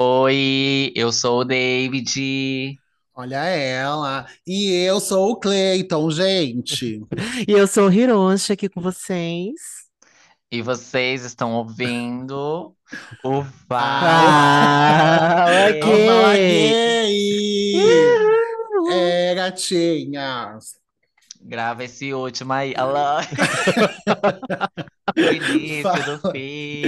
Oi, eu sou o David. Olha ela. E eu sou o Cleiton, gente. E eu sou o Hiroshi aqui com vocês. E vocês estão ouvindo o Fala Ah, ok. gay. É, gatinhas. Grava esse último aí. Alô. O início do Fala, fim.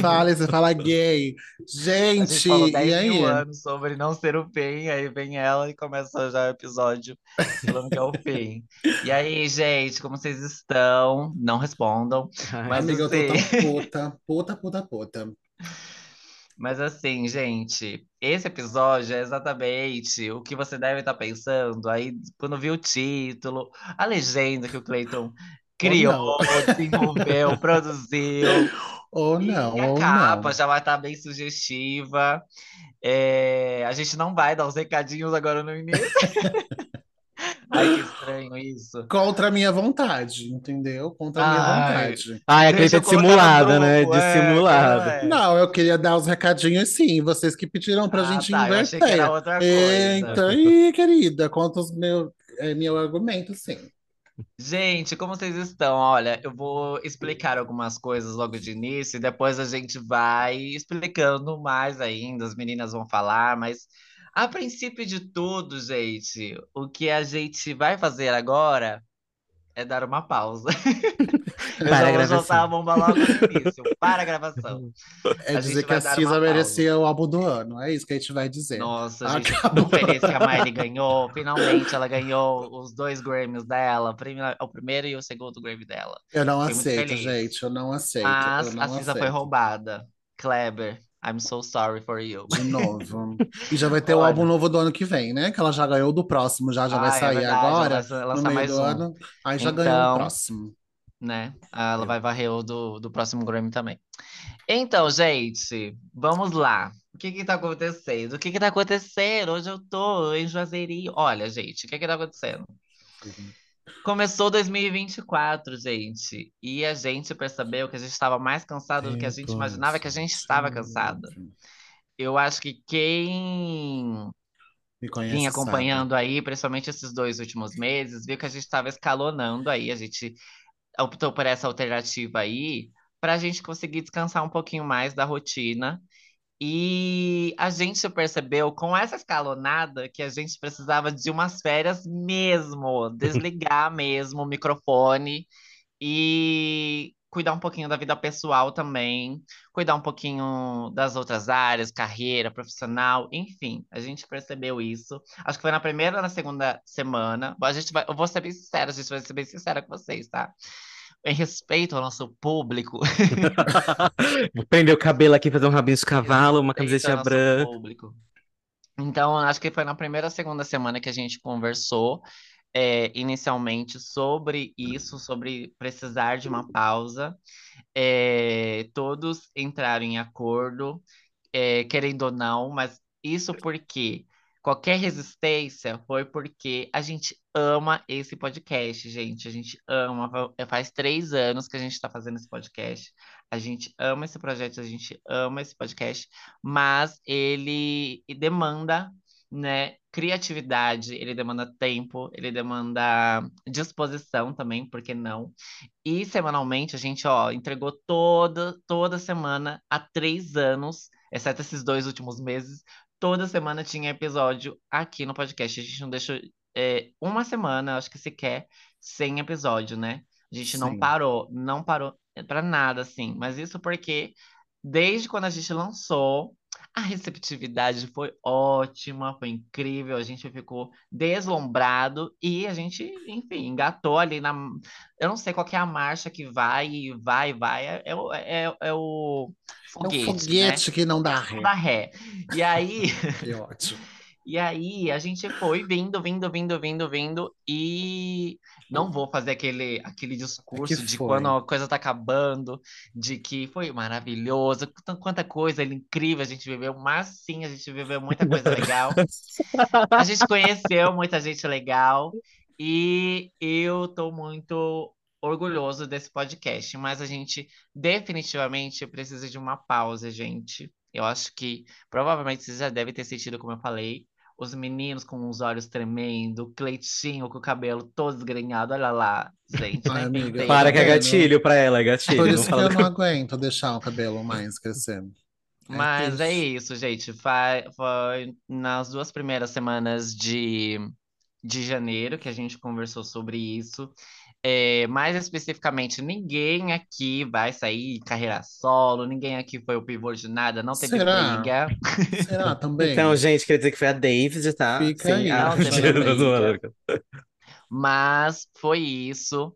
fala, você fala gay. A gente Gente, falou e 10 mil aí? anos sobre não ser o fim, aí vem ela e começa já o episódio falando que é o fim. E aí, gente, como vocês estão? Não respondam. Ai, Mas Amiga, eu tô assim, tão puta, puta, puta, puta. Mas assim, gente, esse episódio é exatamente o que você deve estar pensando aí quando viu o título, a legenda que o Clayton Ou criou, desenvolveu, produziu, Ou e não, a ou capa não. já vai estar bem sugestiva. É, a gente não vai dar os recadinhos agora no início. Ai, que estranho isso. Contra a minha vontade, entendeu? Contra a minha Ai, vontade. Ai, a deixa Cleita eu colocar no dissimulada, né? grupo, é, que não Dissimulada. é. Não, eu queria dar os recadinhos sim, vocês que pediram pra Ah, gente tá, eu achei que era inverter. outra coisa. Então, aí, querida, conta os meu, é, meu argumento, sim. Gente, como vocês estão? Olha, eu vou explicar algumas coisas logo de início e depois a gente vai explicando mais ainda, as meninas vão falar, mas a princípio de tudo, gente, o que a gente vai fazer agora é dar uma pausa. Eu Para já a vou soltar a gravação. bomba logo no início. Para a gravação. É A dizer gente que a Cisa merecia o álbum do ano, é isso que a gente vai dizer. Nossa, a gente Acabou. ficou feliz que a Miley ganhou. Finalmente ela ganhou os dois Grammys dela, o prime- o primeiro e o segundo Grammy dela. Eu não Fiquei aceito, gente, eu não aceito, Mas eu a não Cisa foi aceito. roubada. Kleber, I'm so sorry for you. De novo. E já vai ter o álbum Olha, novo do ano que vem, né? Que ela já ganhou do próximo, já, já vai ah, é sair verdade, ela agora, vai no lançar mais um. ano, aí já ganhou o Então, próximo. né, ela vai varrer o do, do próximo Grammy também. Então, gente, vamos lá. O que que tá acontecendo? O que que tá acontecendo? Hoje eu tô em Juazeiro. Olha, gente, o que que tá acontecendo? Começou 2024, gente, e a gente percebeu que a gente estava mais cansado do que a gente imaginava que a gente estava cansada. Eu acho que quem conhece, sabe. acompanhando aí, principalmente esses dois últimos meses, viu que a gente estava escalonando aí, a gente optou por essa alternativa aí, para a gente conseguir descansar um pouquinho mais da rotina. E a gente percebeu com essa escalonada que a gente precisava de umas férias mesmo, desligar mesmo o microfone e cuidar um pouquinho da vida pessoal também, cuidar um pouquinho das outras áreas, carreira, profissional, enfim, a gente percebeu isso. Acho que foi na primeira ou na segunda semana. A gente vai, eu vou ser bem sincera, a gente vai ser bem sincera com vocês, tá? Em respeito ao nosso público, Vou prender o cabelo aqui, fazer um rabinho de cavalo, uma nosso branca. público. Então, acho que foi na primeira segunda semana que a gente conversou, é, inicialmente sobre isso, sobre precisar de uma pausa. É, todos entraram em acordo, é, querendo ou não, mas isso porque qualquer resistência foi porque a gente ama esse podcast, gente. A gente ama. fa- Faz três anos que a gente está fazendo esse podcast. A gente ama esse projeto, a gente ama esse podcast, mas ele demanda, né, criatividade, ele demanda tempo, ele demanda disposição também, por que não? E semanalmente a gente, ó, entregou toda, toda semana há três anos, exceto esses dois últimos meses, toda semana tinha episódio aqui no podcast. A gente não deixou é, uma semana, acho que sequer, sem episódio, né? A gente não Sim. parou, não parou pra nada, assim. Mas isso porque desde quando a gente lançou, a receptividade foi ótima, foi incrível, a gente ficou deslumbrado e a gente, enfim, engatou ali na. Eu não sei qual que é a marcha que vai, vai, vai. É, é, o- é, é o É um foguete, né? foguete que não dá Não ré. dá ré. E aí. Que ótimo. E aí a gente foi vindo, vindo, vindo, vindo, vindo e não vou fazer aquele, aquele É que discurso de foi. quando a coisa tá acabando, de que foi maravilhoso, quanta coisa incrível a gente viveu, mas sim, a gente viveu muita coisa legal. A gente conheceu muita gente legal e eu tô muito orgulhoso desse podcast, mas a gente definitivamente precisa de uma pausa, gente. Eu acho que provavelmente você já deve ter sentido, como eu falei, os meninos com os olhos tremendo, o Cleitinho com o cabelo todo desgrenhado, olha lá, gente, Ai, amiga. Para que é gatilho pra ela, é gatilho. Por isso que eu não aguento deixar o cabelo mais crescendo. É Mas é triste. isso, gente. Fa- Foi nas duas primeiras semanas de, de janeiro que a gente conversou sobre isso. É, mais especificamente, ninguém aqui vai sair em carreira solo, ninguém aqui foi o pivô de nada, não teve Será? briga. Será também? Então, gente, queria dizer que foi a David, tá? Fica aí. ah, Não. Mas foi isso.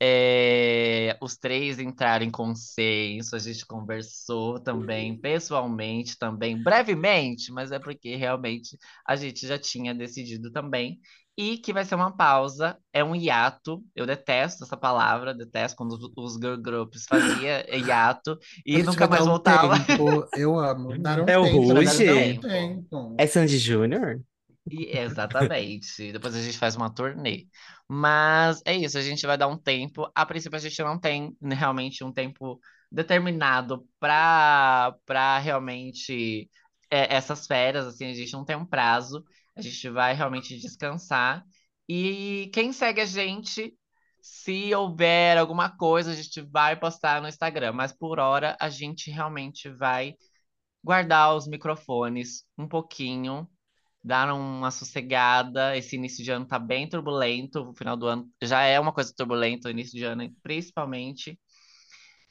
É, os três entraram em consenso, a gente conversou também, pessoalmente também, brevemente, mas é porque realmente a gente já tinha decidido também. E que vai ser uma pausa, é um hiato. Eu detesto essa palavra, detesto quando os- girl groups fazia hiato e nunca vai mais um voltava. tempo. Eu amo. Um É o tempo. Tempo. É Sandy Júnior? E- exatamente. Depois a gente faz uma turnê. Mas é isso, a gente vai dar um tempo. A princípio, a gente não tem realmente um tempo determinado para para realmente é, essas férias, assim, a gente não tem um prazo. A gente vai realmente descansar. E quem segue a gente, se houver alguma coisa, a gente vai postar no Instagram. Mas por hora, a gente realmente vai guardar os microfones um pouquinho dar uma sossegada. Esse início de ano tá bem turbulento. O final do ano já é uma coisa turbulenta, o início de ano, principalmente.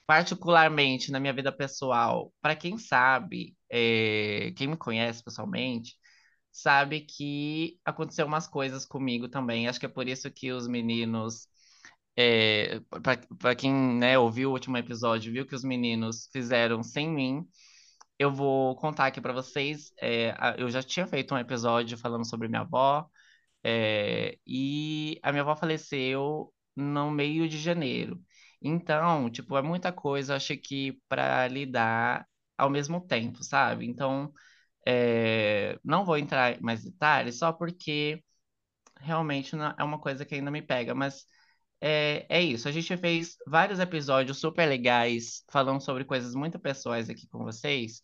Particularmente na minha vida pessoal, para quem sabe, é, quem me conhece pessoalmente, sabe que aconteceu umas coisas comigo também. Acho que é por isso que os meninos. É, para quem né, ouviu o último episódio, viu que os meninos fizeram sem mim. Eu vou contar aqui para vocês. é, eu já tinha feito um episódio falando sobre minha avó, é, e a minha avó faleceu no meio de janeiro. Então, tipo, é muita coisa, achei que para lidar ao mesmo tempo, sabe? Então, é, não vou entrar em mais detalhes, só porque realmente não- é uma coisa que ainda me pega, mas é, é isso. A gente fez vários episódios super legais falando sobre coisas muito pessoais aqui com vocês.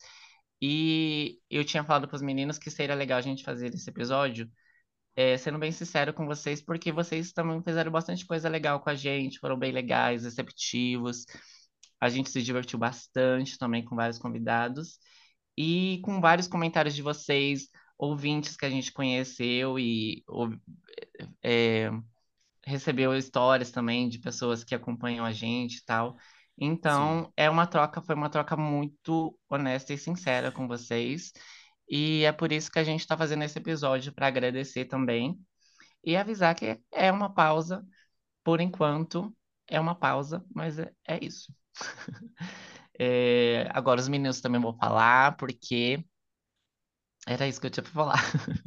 E eu tinha falado para os meninos que seria legal a gente fazer esse episódio, é, sendo bem sincero com vocês, porque vocês também fizeram bastante coisa legal com a gente, foram bem legais, receptivos. A gente se divertiu bastante também com vários convidados e com vários comentários de vocês, ouvintes que a gente conheceu e ou- é, recebeu histórias também de pessoas que acompanham a gente e tal. Então, é uma troca, foi uma troca muito honesta e sincera com vocês. E é por isso que a gente está fazendo esse episódio para agradecer também e avisar que é uma pausa, por enquanto, é uma pausa, mas é, é isso. É, agora os meninos também vão falar, porque era isso que eu tinha para falar.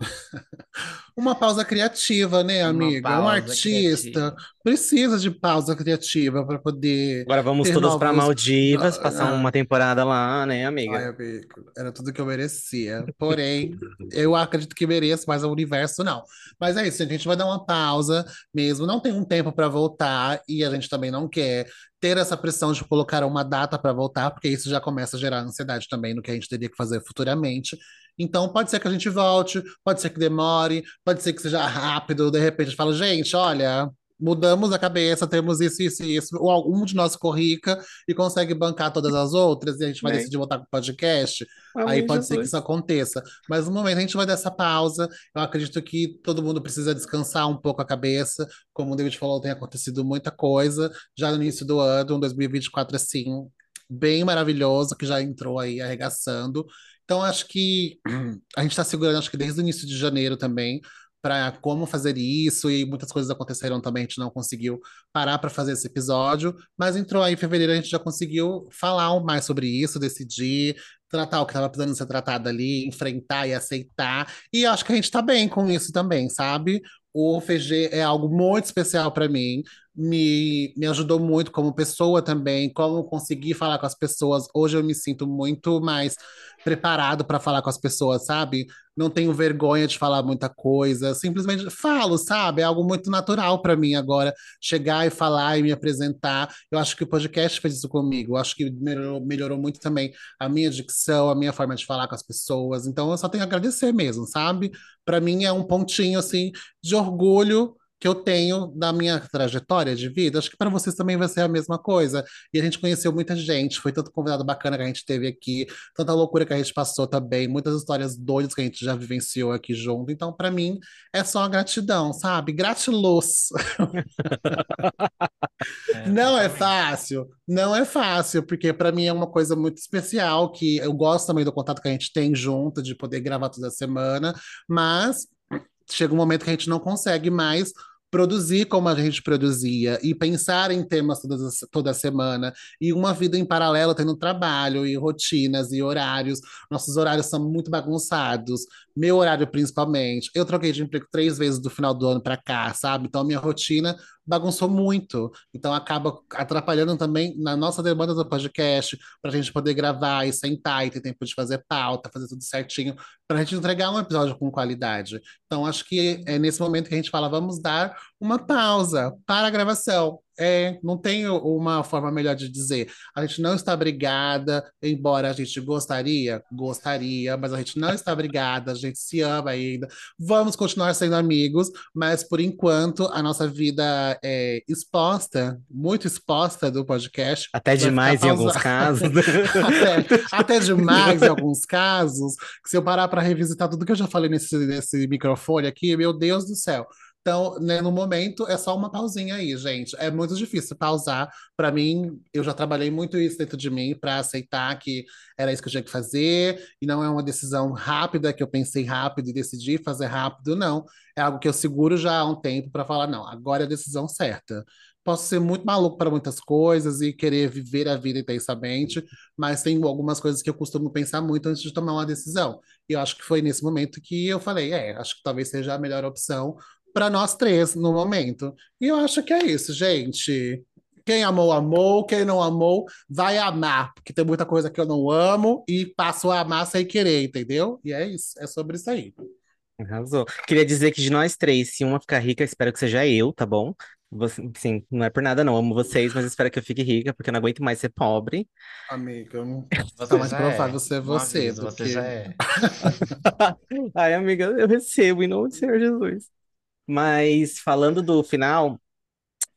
Uma pausa criativa, né, amiga? Um artista criativa. precisa de pausa criativa para poder Agora vamos todos novos. Maldivas, Ah, passar ah. uma temporada lá, né, Ai, amiga? amigo, era tudo que eu merecia. Porém, eu acredito que mereço, mas o universo não. Mas é isso, a gente vai dar uma pausa mesmo. Não tem um tempo para voltar e a gente também não quer ter essa pressão de colocar uma data para voltar, porque isso já começa a gerar ansiedade também no que a gente teria que fazer futuramente. Então, pode ser que a gente volte, pode ser que demore, pode ser que seja rápido. De repente, a gente fala, gente, olha. Mudamos a cabeça, temos isso, isso e isso. Ou algum de nós ficou rica e consegue bancar todas as outras, e a gente vai Bem. decidir voltar com o podcast. Pelo Aí pode ser que isso aconteça. Mas no momento a gente vai dar essa pausa. Eu acredito que todo mundo precisa descansar um pouco a cabeça. Como o David falou, tem acontecido muita coisa. Já no início do ano, um 2024, assim, bem maravilhoso, que já entrou aí arregaçando. Então, acho que a gente está segurando, acho que desde o início de janeiro também, para como fazer isso, e muitas coisas aconteceram também, a gente não conseguiu parar para fazer esse episódio, mas entrou aí em fevereiro, a gente já conseguiu falar mais sobre isso, decidir, tratar o que estava precisando ser tratado ali, enfrentar e aceitar. E acho que a gente está bem com isso também, sabe? O FG é algo muito especial para mim. Me, me ajudou muito como pessoa também, como conseguir falar com as pessoas. Hoje eu me sinto muito mais preparado para falar com as pessoas, sabe? Não tenho vergonha de falar muita coisa, simplesmente falo, sabe? É algo muito natural para mim agora chegar e falar e me apresentar. Eu acho que o podcast fez isso comigo. Eu acho que melhorou, melhorou muito também a minha dicção, a minha forma de falar com as pessoas. Então eu só tenho a agradecer mesmo, sabe? Para mim é um pontinho assim de orgulho que eu tenho da minha trajetória de vida, acho que para vocês também vai ser a mesma coisa. E a gente conheceu muita gente, foi tanto convidado bacana que a gente teve aqui, tanta loucura que a gente passou também, muitas histórias doidas que a gente já vivenciou aqui junto. Então, para mim, é só gratidão, sabe? Gratiluz. É, não é fácil, não é fácil, porque para mim é uma coisa muito especial, que eu gosto também do contato que a gente tem junto, de poder gravar toda semana, mas chega um momento que a gente não consegue mais produzir como a gente produzia e pensar em temas toda, toda semana e uma vida em paralelo tendo trabalho e rotinas e horários. Nossos horários são muito bagunçados, meu horário principalmente. Eu troquei de emprego três vezes do final do ano para cá, sabe? Então minha rotina bagunçou muito. Então acaba atrapalhando também na nossa demanda do podcast, para a gente poder gravar e sentar e ter tempo de fazer pauta, fazer tudo certinho, para a gente entregar um episódio com qualidade. Então acho que é nesse momento que a gente fala, vamos dar uma pausa para a gravação. É, não tenho uma forma melhor de dizer. A gente não está brigada, embora a gente gostaria, gostaria, mas a gente não está brigada, a gente se ama ainda. Vamos continuar sendo amigos, mas por enquanto a nossa vida é exposta, muito exposta do podcast. Até demais em alguns casos. até, até, demais em alguns casos. Que se eu parar para revisitar tudo que eu já falei nesse, nesse microfone aqui, meu Deus do céu. Então, né, no momento, é só uma pausinha aí, gente. É muito difícil pausar. Para mim, eu já trabalhei muito isso dentro de mim para aceitar que era isso que eu tinha que fazer, e não é uma decisão rápida que eu pensei rápido e decidi fazer rápido, não. É algo que eu seguro já há um tempo para falar, não, agora é a decisão certa. Posso ser muito maluco para muitas coisas e querer viver a vida intensamente, mas tem algumas coisas que eu costumo pensar muito antes de tomar uma decisão. E eu acho que foi nesse momento que eu falei, é, acho que talvez seja a melhor opção para nós três no momento. E eu acho que é isso, gente. Quem amou, amou. Quem não amou, vai amar. Porque tem muita coisa que eu não amo e passo a amar sem querer, entendeu? E é isso. É sobre isso aí. Arrasou. Queria dizer que de nós três, se uma ficar rica, espero que seja eu, tá bom? Você, sim, não é por nada, não. Amo vocês, mas espero que eu fique rica, porque eu não aguento mais ser pobre. Amiga, você tá mais provável é. ser você. Aviso, Você já é. Ai, amiga, eu recebo em nome do Senhor Jesus. Mas falando do final,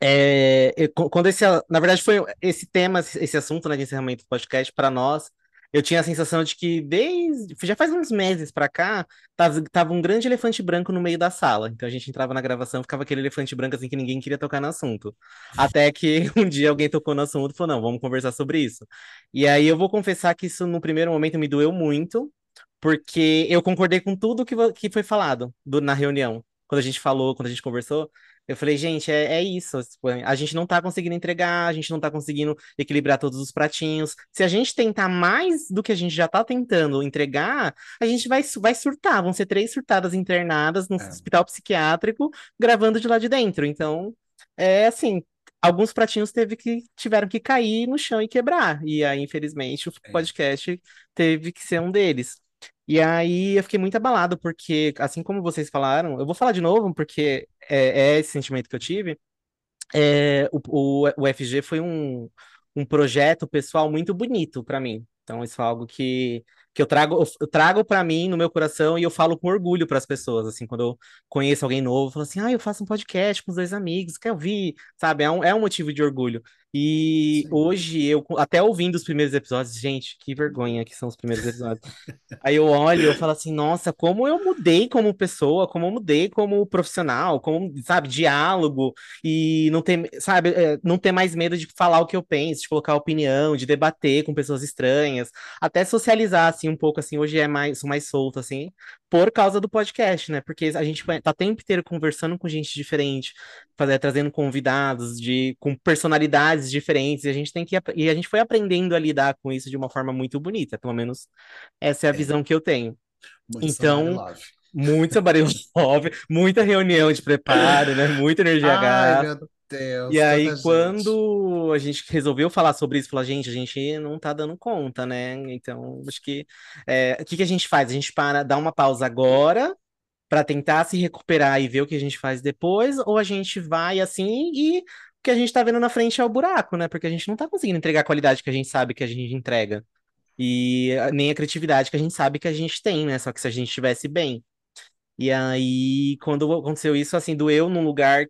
é, quando esse, na verdade, foi esse tema, esse assunto né, de encerramento do podcast, para nós, eu tinha a sensação de que desde já faz uns meses para cá, tava, tava, um grande elefante branco no meio da sala. Então a gente entrava na gravação, ficava aquele elefante branco assim que ninguém queria tocar no assunto. Até que um dia alguém tocou no assunto e falou: "Não, vamos conversar sobre isso". E aí eu vou confessar que isso no primeiro momento me doeu muito, porque eu concordei com tudo que, que foi falado do, na reunião quando a gente falou, quando a gente conversou, eu falei, gente, é, é isso. Tipo, a gente não tá conseguindo entregar, a gente não tá conseguindo equilibrar todos os pratinhos. Se a gente tentar mais do que a gente já tá tentando entregar, a gente vai, vai surtar. Vão ser três surtadas internadas no é. hospital psiquiátrico, gravando de lá de dentro. Então, é assim. Alguns pratinhos teve que, tiveram que cair no chão e quebrar. E aí, infelizmente, o é. podcast teve que ser um deles. E aí eu fiquei muito abalado, porque, assim como vocês falaram, eu vou falar de novo, porque é, é esse sentimento que eu tive. É, o, o, o FG foi um, um projeto pessoal muito bonito para mim. Então, isso é algo que que eu trago, eu trago para mim no meu coração e eu falo com orgulho para as pessoas, assim, quando eu conheço alguém novo, eu falo assim, ah, eu faço um podcast com os dois amigos, quer ouvir, sabe? É um, é um motivo de orgulho. E Sim. hoje, eu até ouvindo os primeiros episódios, gente, que vergonha que são os primeiros episódios. Aí eu olho e eu falo assim, nossa, como eu mudei como pessoa, como eu mudei como profissional, como, sabe, diálogo, e não ter, sabe, é, não ter mais medo de falar o que eu penso, de colocar opinião, de debater com pessoas estranhas, até socializar, assim, um pouco, assim, hoje é mais, sou mais solto, assim, por causa do podcast, né? Porque a gente tá o tempo inteiro conversando com gente diferente, fazer, trazendo convidados de, com personalidades diferentes, e a gente tem que e a gente foi aprendendo a lidar com isso de uma forma muito bonita, pelo menos essa é a é. visão que eu tenho. Muito então, muito somebody love, muita reunião de preparo, né? Muita energia gasta. Deus, E aí, gente. quando a gente resolveu falar sobre isso, falou, gente, a gente não tá dando conta, né? Então, acho que é, o que que a gente faz? A gente para, dá uma pausa agora para tentar se recuperar e ver o que a gente faz depois, ou a gente vai assim e o que a gente tá vendo na frente é o buraco, né? Porque a gente não tá conseguindo entregar a qualidade que a gente sabe que a gente entrega. E eh, nem a criatividade que a gente sabe que a gente tem, né? Só que se a gente estivesse bem. E aí, quando aconteceu isso, assim, doeu num lugar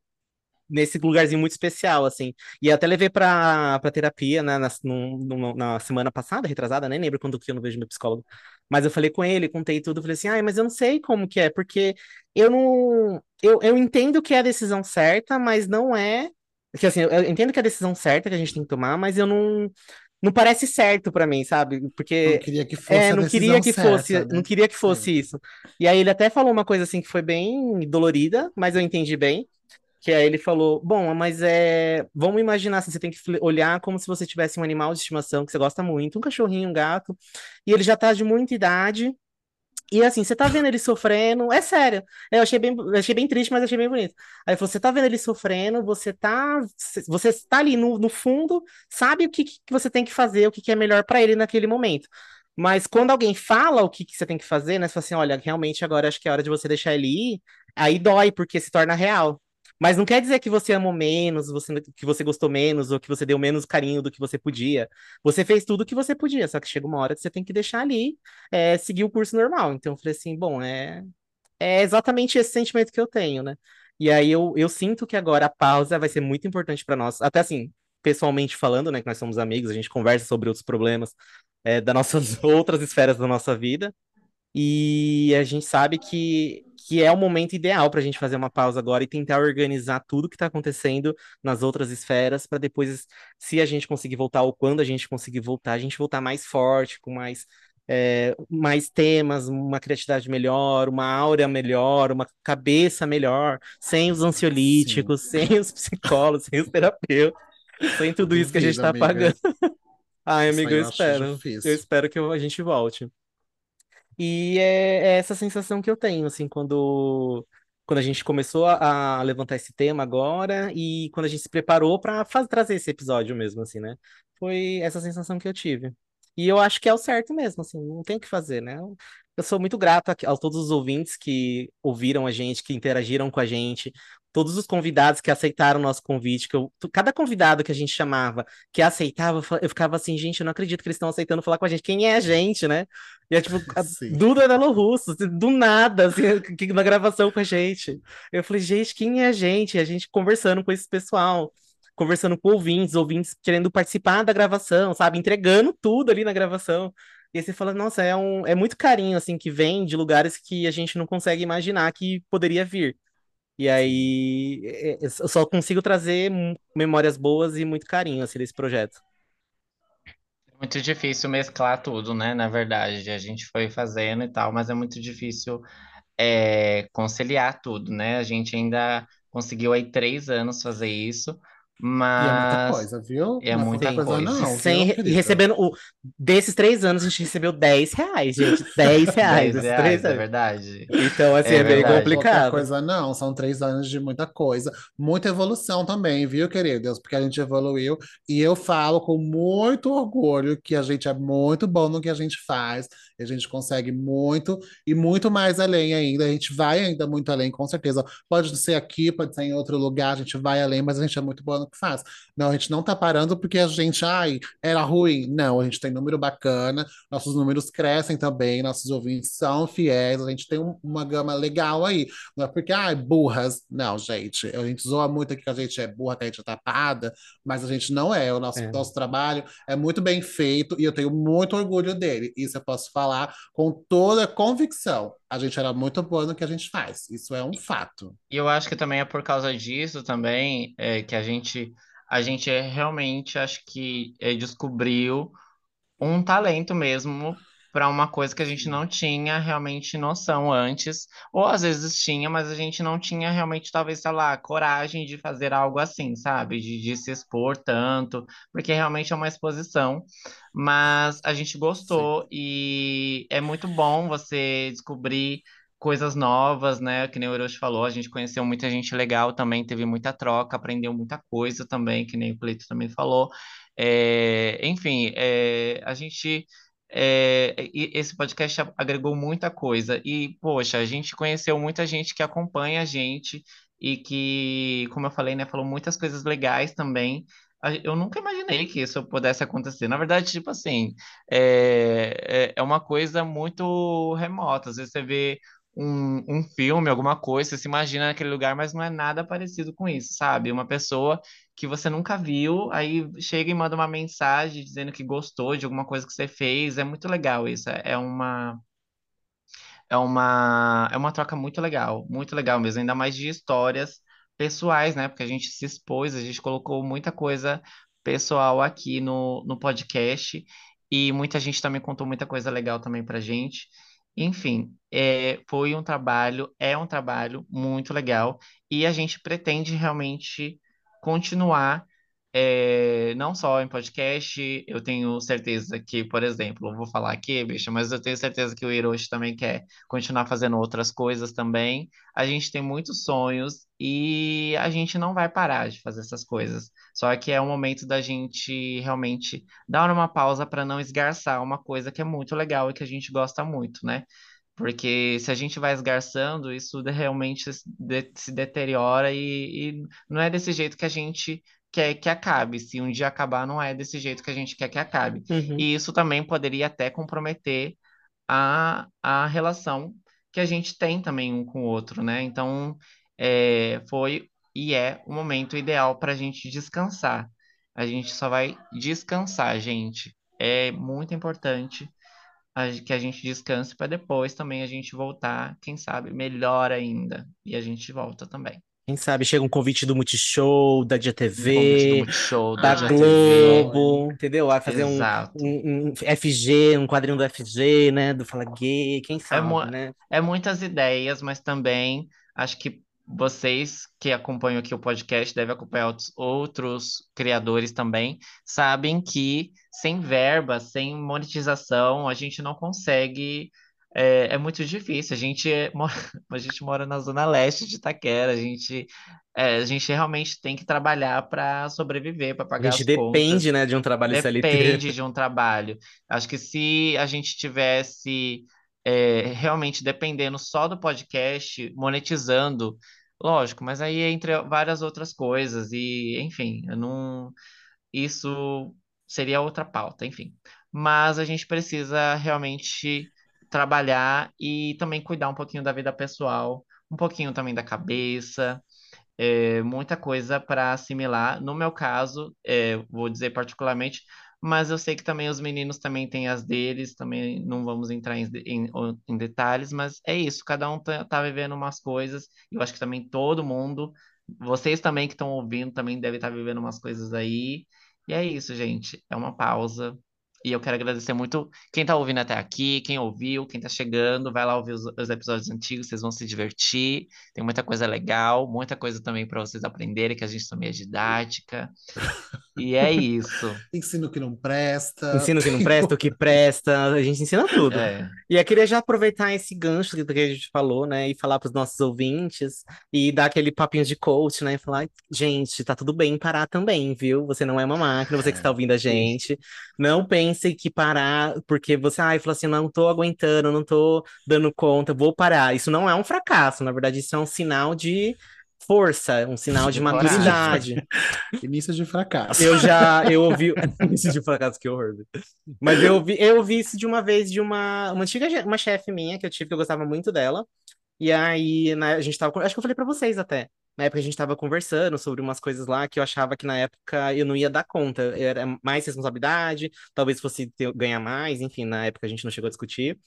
nesse lugarzinho muito especial, assim. E até levei pra, pra terapia, né, na, num- na semana passada, retrasada, nem lembro quando que eu não vejo meu psicólogo. Mas eu falei com ele, contei tudo, falei assim, ai, mas eu não sei como que é, porque eu não... Eu, eu entendo que é a decisão certa, mas não é... Que, assim, eu entendo que é a decisão certa que a gente tem que tomar, mas eu não... Não parece certo pra mim, sabe? Não Porque queria que é, fosse a não queria que fosse, certa, não né? queria que Sim. fosse isso. E aí ele até falou uma coisa assim que foi bem dolorida, mas eu entendi bem. Que aí ele falou: Bom, mas é. Vamos imaginar assim: você tem que olhar como se você tivesse um animal de estimação que você gosta muito, um cachorrinho, um gato, e ele já tá de muita idade. E assim, você tá vendo ele sofrendo, é sério. Eu achei bem, achei bem triste, mas achei bem bonito. Aí falou: você tá vendo ele sofrendo, você tá, você está ali no, no fundo, sabe o que, que você tem que fazer, o que, que é melhor pra ele naquele momento. Mas quando alguém fala o que, que você tem que fazer, né? Você fala assim: olha, realmente agora acho que é hora de você deixar ele ir, aí dói, porque se torna real. Mas não quer dizer que você amou menos, você, que você gostou menos, ou que você deu menos carinho do que você podia. Você fez tudo o que você podia, só que chega uma hora que você tem que deixar ali é, seguir o curso normal. Então eu falei assim, bom, é, é exatamente esse sentimento que eu tenho, né? E aí eu, eu sinto que agora a pausa vai ser muito importante para nós. Até assim, pessoalmente falando, né, que nós somos amigos, a gente conversa sobre outros problemas é, das nossas outras esferas da nossa vida. E a gente sabe que, que é o momento ideal para a gente fazer uma pausa agora e tentar organizar tudo que está acontecendo nas outras esferas para depois, se a gente conseguir voltar ou quando a gente conseguir voltar, a gente voltar mais forte, com mais, é, mais temas, uma criatividade melhor, uma áurea melhor, uma cabeça melhor, sem os Sim. ansiolíticos, sem os psicólogos, sem os terapeutas, sem tudo isso que a gente está pagando. Ai, amigo, eu espero. Eu espero que a gente volte. E é, é essa sensação que eu tenho, assim, quando, quando a gente começou a, a levantar esse tema agora e quando a gente se preparou para trazer esse episódio mesmo, assim, né? Foi essa sensação que eu tive. E eu acho que é o certo mesmo, assim, não tem o que fazer, né? Eu, sou muito grato a, a todos os ouvintes que ouviram a gente, que interagiram com a gente, todos os convidados que aceitaram o nosso convite, que eu, cada convidado que a gente chamava, que aceitava, eu ficava assim, gente, eu não acredito que eles estão aceitando falar com a gente. Quem é a gente, né? E é tipo, Sim. Duda Delo Russo, assim, do nada, assim, que- na gravação com a gente. Eu falei, gente, quem é a gente? A gente conversando com esse pessoal, conversando com ouvintes, ouvintes querendo participar da gravação, sabe? Entregando tudo ali na gravação. E aí você fala, nossa, é, um, é muito carinho, assim, que vem de lugares que a gente não consegue imaginar que poderia vir. E aí é, é, eu só consigo trazer memórias boas e muito carinho, assim, desse projeto. Muito difícil mesclar tudo, né? Na verdade, a gente foi fazendo e tal, mas é muito difícil é, conciliar tudo, né? A gente ainda conseguiu aí três anos fazer isso, E é muita mas coisa, viu? é é pouca muita coisa, coisa. não, sem, viu, e recebendo o, desses três anos, a gente recebeu 10 reais, gente. 10 reais Dez desses três reais, é anos. verdade. Então, assim, É é bem complicado. coisa, não. São três anos de muita coisa. Muita evolução também, viu, queridos? Porque a gente evoluiu. E eu falo com muito orgulho que a gente é muito bom no que a gente faz. A gente consegue muito e muito mais além ainda. A gente vai ainda muito além, com certeza. Pode ser aqui, pode ser em outro lugar, a gente vai além, mas a gente é muito bom no que faz. Não, a gente não tá parando porque a gente, ai, era ruim. Não, a gente tem número bacana, nossos números crescem também, nossos ouvintes são fiéis, a gente tem um- uma gama legal aí. Não é porque, ai, burras. Não, gente, a gente zoa muito aqui que a gente é burra, que a gente é tapada, mas a gente não é. O nosso, É, nosso trabalho é muito bem feito e eu tenho muito orgulho dele. Isso eu posso falar com toda a convicção. A gente era muito boa no que a gente faz. Isso é um fato. E eu acho que também é por causa disso também é, que a gente, a gente é realmente, acho que é, descobriu um talento mesmo para uma coisa que a gente Sim, não tinha realmente noção antes, ou às vezes tinha, mas a gente não tinha realmente, talvez, sei lá, coragem de fazer algo assim, sabe? De, de se expor tanto, porque realmente é uma exposição, mas a gente sim. gostou e é muito bom você descobrir. coisas novas, né? Que nem o Hiroshi falou, a gente conheceu muita gente legal também, teve muita troca, aprendeu muita coisa também, que nem o Cleito também falou. É, enfim, é, a gente. É, esse podcast agregou muita coisa. E, poxa, a gente conheceu muita gente que acompanha a gente e que, como eu falei, né, falou muitas coisas legais também eu nunca imaginei que isso pudesse acontecer. Na verdade, tipo assim, é, é, é uma coisa muito remota. Às vezes você vê um, um filme, alguma coisa, você se imagina naquele lugar, mas não é nada parecido com isso, sabe? Uma pessoa que você nunca viu, aí chega e manda uma mensagem dizendo que gostou de alguma coisa que você fez. É muito legal isso. É, é uma. É uma, é uma troca muito legal, muito legal mesmo, ainda mais de histórias pessoais, né? Porque a gente se expôs, a gente colocou muita coisa pessoal aqui no, no podcast e muita gente também contou muita coisa legal também pra gente. Enfim, é, foi um trabalho, é um trabalho muito legal e a gente pretende realmente continuar é, não só em podcast, eu tenho certeza que, por exemplo, vou falar aqui, bicho, mas eu tenho certeza que o Hiroshi também quer continuar fazendo outras coisas também. A gente tem muitos sonhos e a gente não vai parar de fazer essas coisas. Só que é o momento da gente realmente dar uma pausa para não esgarçar uma coisa que é muito legal e que a gente gosta muito, né? Porque se a gente vai esgarçando, isso realmente se deteriora e, e não é desse jeito que a gente quer que acabe. Se um dia acabar, não é desse jeito que a gente quer que acabe. Uhum. E isso também poderia até comprometer a, a relação que a gente tem também um com o outro, né? Então, é, foi e é o momento ideal para a gente descansar. A gente só vai descansar, gente. É muito importante que a gente descanse para depois também a gente voltar, quem sabe, melhor ainda. E a gente volta também. Quem sabe chega um convite do Multishow, da um Multishow, da, da Globo, entendeu? Vai fazer um, um, um, FG, um quadrinho do FG, né? Do Fala Gay, quem sabe, é né? É muitas ideias, mas também acho que vocês que acompanham aqui o podcast devem acompanhar outros, outros criadores também, sabem que sem verba, sem monetização, a gente não consegue é, é muito difícil. A gente, é, mora, a gente mora na zona leste de Itaquera, a gente, é, a gente realmente tem que trabalhar para sobreviver, para pagar a gente depende, contas. né, de um trabalho CLT. Depende de um trabalho. Acho que se a gente tivesse é, realmente dependendo só do podcast, monetizando, lógico, mas aí é entre várias outras coisas, e enfim, não, isso seria outra pauta, enfim. Mas a gente precisa realmente trabalhar e também cuidar um pouquinho da vida pessoal, um pouquinho também da cabeça, é, muita coisa para assimilar. No meu caso, é, vou dizer particularmente, mas eu sei que também os meninos também têm as deles, também não vamos entrar em, em, em detalhes, mas é isso, cada um tá, tá, vivendo umas coisas, eu acho que também todo mundo, vocês também que estão ouvindo, também devem estar tá vivendo umas coisas aí, e é isso, gente, é uma pausa, e eu quero agradecer muito quem está ouvindo até aqui, quem ouviu, quem está chegando. Vai lá ouvir os, os, episódios antigos, vocês vão se divertir. Tem muita coisa legal, muita coisa também para vocês aprenderem, que a gente também é didática. E é isso. Ensino que não presta. Ensino que não presta, o que presta. A gente ensina tudo. É. E eu queria já aproveitar esse gancho que a gente falou, né? E falar para os nossos ouvintes e dar aquele papinho de coach, né? E falar, gente, tá tudo bem parar também, viu? Você não é uma máquina, você que está ouvindo a gente. Não pense que parar porque você, ai, falou assim, não tô aguentando, não tô dando conta, vou parar. Isso não é um fracasso, na verdade, isso é um sinal de força, um sinal de maturidade. Início de fracasso. Eu já, eu ouvi, início de fracasso, que horror. Mas eu ouvi, eu ouvi isso de uma vez de uma, uma antiga, uma chefe minha, que eu tive, que eu gostava muito dela, e aí né, a gente tava, acho que eu falei para vocês até, na época a gente tava conversando sobre umas coisas lá que eu achava que na época eu não ia dar conta, era mais responsabilidade, talvez fosse ter, ganhar mais, enfim, na época a gente não chegou a discutir,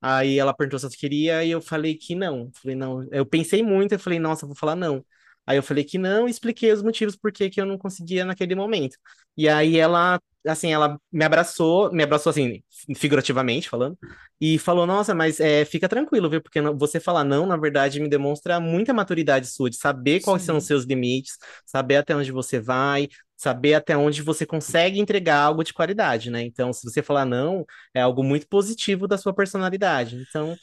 Aí ela perguntou se eu queria e eu falei que não. Falei, não. Eu pensei muito, eu falei, nossa, vou falar não. Aí eu falei que não e expliquei os motivos por que eu não conseguia naquele momento. E aí ela, assim, ela me abraçou, me abraçou assim, figurativamente falando, e falou: Nossa, mas é, fica tranquilo, viu? Porque você falar não, na verdade, me demonstra muita maturidade sua, de saber quais Sim. são os seus limites, saber até onde você vai, saber até onde você consegue entregar algo de qualidade, né? Então, se você falar não, é algo muito positivo da sua personalidade. Então,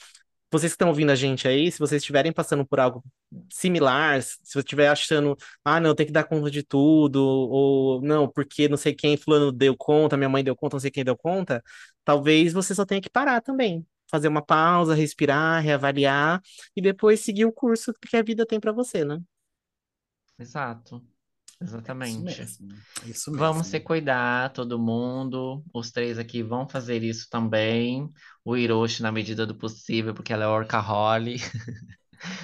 vocês que estão ouvindo a gente aí, se vocês estiverem passando por algo similar, se você estiver achando, ah, não, tem que dar conta de tudo, ou não, porque não sei quem, fulano deu conta, minha mãe deu conta, não sei quem deu conta, talvez você só tenha que parar também. Fazer uma pausa, respirar, reavaliar e depois seguir o curso que a vida tem para você, né? Exato. Isso Exatamente. mesmo. Isso Vamos se mesmo. cuidar, todo mundo. Os três aqui vão fazer isso também. O Hiroshi, na medida do possível, porque ela é workaholic.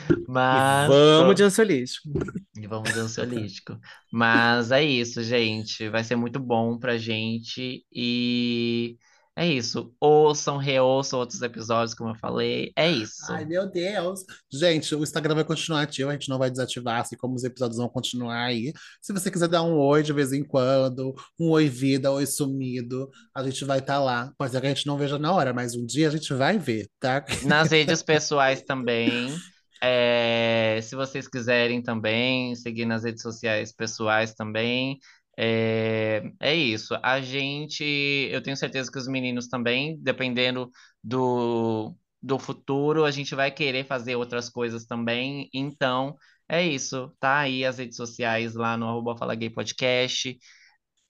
E Mas vamos de ansiolítico. E vamos de ansiolítico. Mas é isso, gente. Vai ser muito bom pra gente. E é isso. Ouçam, reouçam outros episódios, como eu falei. É Ai, isso. meu Deus. Gente, o Instagram vai continuar ativo, a gente não vai desativar, assim como os episódios vão continuar aí. Se você quiser dar um oi de vez em quando, um oi vida, oi sumido, a gente vai estar lá. Pode ser que a gente não veja na hora, mas um dia a gente vai ver, tá? Nas redes pessoais também. É, se vocês quiserem também, seguir nas redes sociais pessoais também. É, é isso. A gente, eu tenho certeza que os meninos também, dependendo do, do futuro, a gente vai querer fazer outras coisas também. Então, é isso. Tá aí as redes sociais lá no arroba Fala Gay Podcast.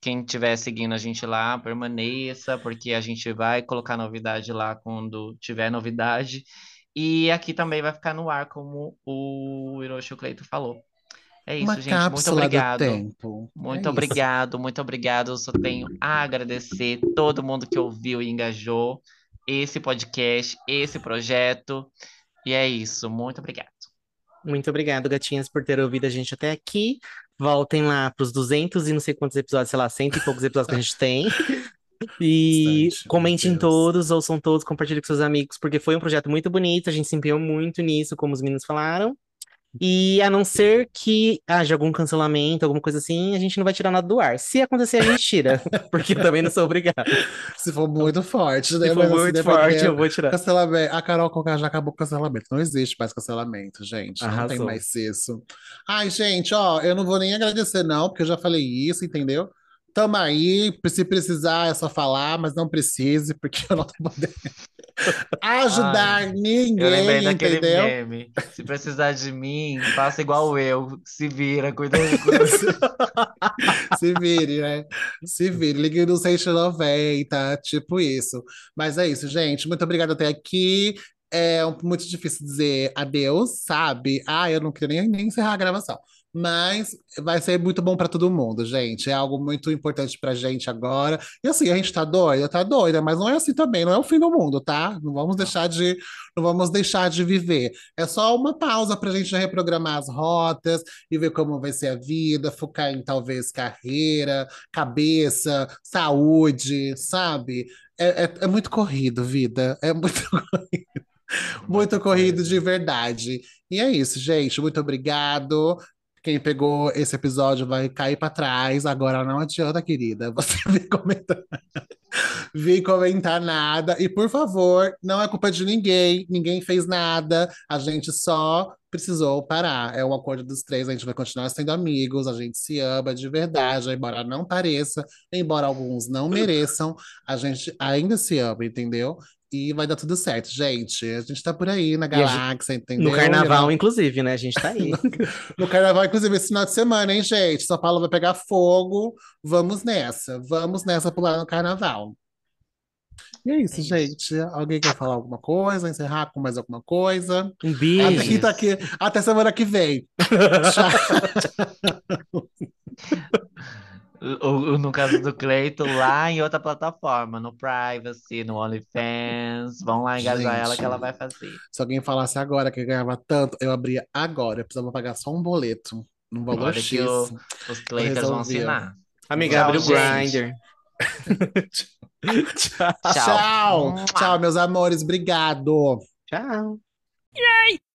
Quem estiver seguindo a gente lá, permaneça, porque a gente vai colocar novidade lá quando tiver novidade. E aqui também vai ficar no ar, como o Hiroshi Cleito falou. É Uma isso, gente. Muito obrigado. tempo. É Muito isso. obrigado, muito obrigado. Eu só tenho a agradecer todo mundo que ouviu e engajou esse podcast, esse projeto. E é isso. Muito obrigado. Muito obrigado, gatinhas, por ter ouvido a gente até aqui. Voltem lá pros 200 e não sei quantos episódios, sei lá, cento e poucos episódios que a gente tem. E Bastante, comentem todos, ouçam todos, compartilhem com seus amigos, porque foi um projeto muito bonito, a gente se empenhou muito nisso, como os meninos falaram. E a não ser que haja algum cancelamento, alguma coisa assim, a gente não vai tirar nada do ar. Se acontecer, a gente tira, porque eu também não sou obrigado. Se for muito forte, né? Se for Mas assim, muito forte, dependendo. eu vou tirar. Cancelamento. A Carol Conká já acabou com o cancelamento. Não existe mais cancelamento, gente. Não tem Arrasou. mais isso. Ai, gente, ó, eu não vou nem agradecer, não, porque eu já falei isso, entendeu? Tamo aí. Se precisar, é só falar, mas não precise, porque eu não tô podendo ajudar Ai, Eu lembrei ninguém, daquele entendeu? meme. Se precisar de mim, faça igual eu. Se vira, cuida, cuida. Se vire, né? Se vire. Ligue no 190, tipo isso. Mas é isso, gente. Muito obrigado até aqui. É muito difícil dizer adeus, sabe? Ah, eu não queria nem, nem encerrar a gravação. Mas vai ser muito bom para todo mundo, gente. É algo muito importante pra gente agora. E assim, a gente tá doida, tá doida, mas não é assim também, não é o fim do mundo, tá? Não vamos deixar de, não vamos deixar de viver. É só uma pausa pra gente reprogramar as rotas e ver como vai ser a vida, focar em talvez carreira, cabeça, saúde, sabe? É, é, é muito corrido, vida. É muito, muito Muita corrido de verdade. E é isso, gente. Muito obrigado. Quem pegou esse episódio vai cair para trás. Agora não adianta, querida. Você vir comentar, vir comentar nada. E por favor, não é culpa de ninguém. Ninguém fez nada. A gente só precisou parar. É um acordo dos três. A gente vai continuar sendo amigos. A gente se ama de verdade, embora não pareça, embora alguns não mereçam. A gente ainda se ama, entendeu? E vai dar tudo certo, gente. A gente tá por aí na E a gente- galáxia, entendeu? No carnaval, know? inclusive, né? A gente tá aí. No carnaval, inclusive, esse final de semana, hein, gente? São Paulo vai pegar fogo. Vamos nessa. Vamos nessa pular no carnaval. E é isso, É isso. gente. Alguém quer falar alguma coisa? Encerrar com mais alguma coisa? Um Até, beijo. quinta que... Até semana que vem. Tchau. No caso do Cleito, lá em outra plataforma, no Privacy, no OnlyFans. Vão lá engajar ela que ela Gente. vai fazer. Se alguém falasse agora que ganhava tanto, eu abria agora. Eu precisava pagar só um boleto. Um valor Olha X. o- os Cleitas vão assinar. Amiga, abre o gente. Grindr. Tchau. Tchau. Tchau. Meus amores. Obrigado. Tchau.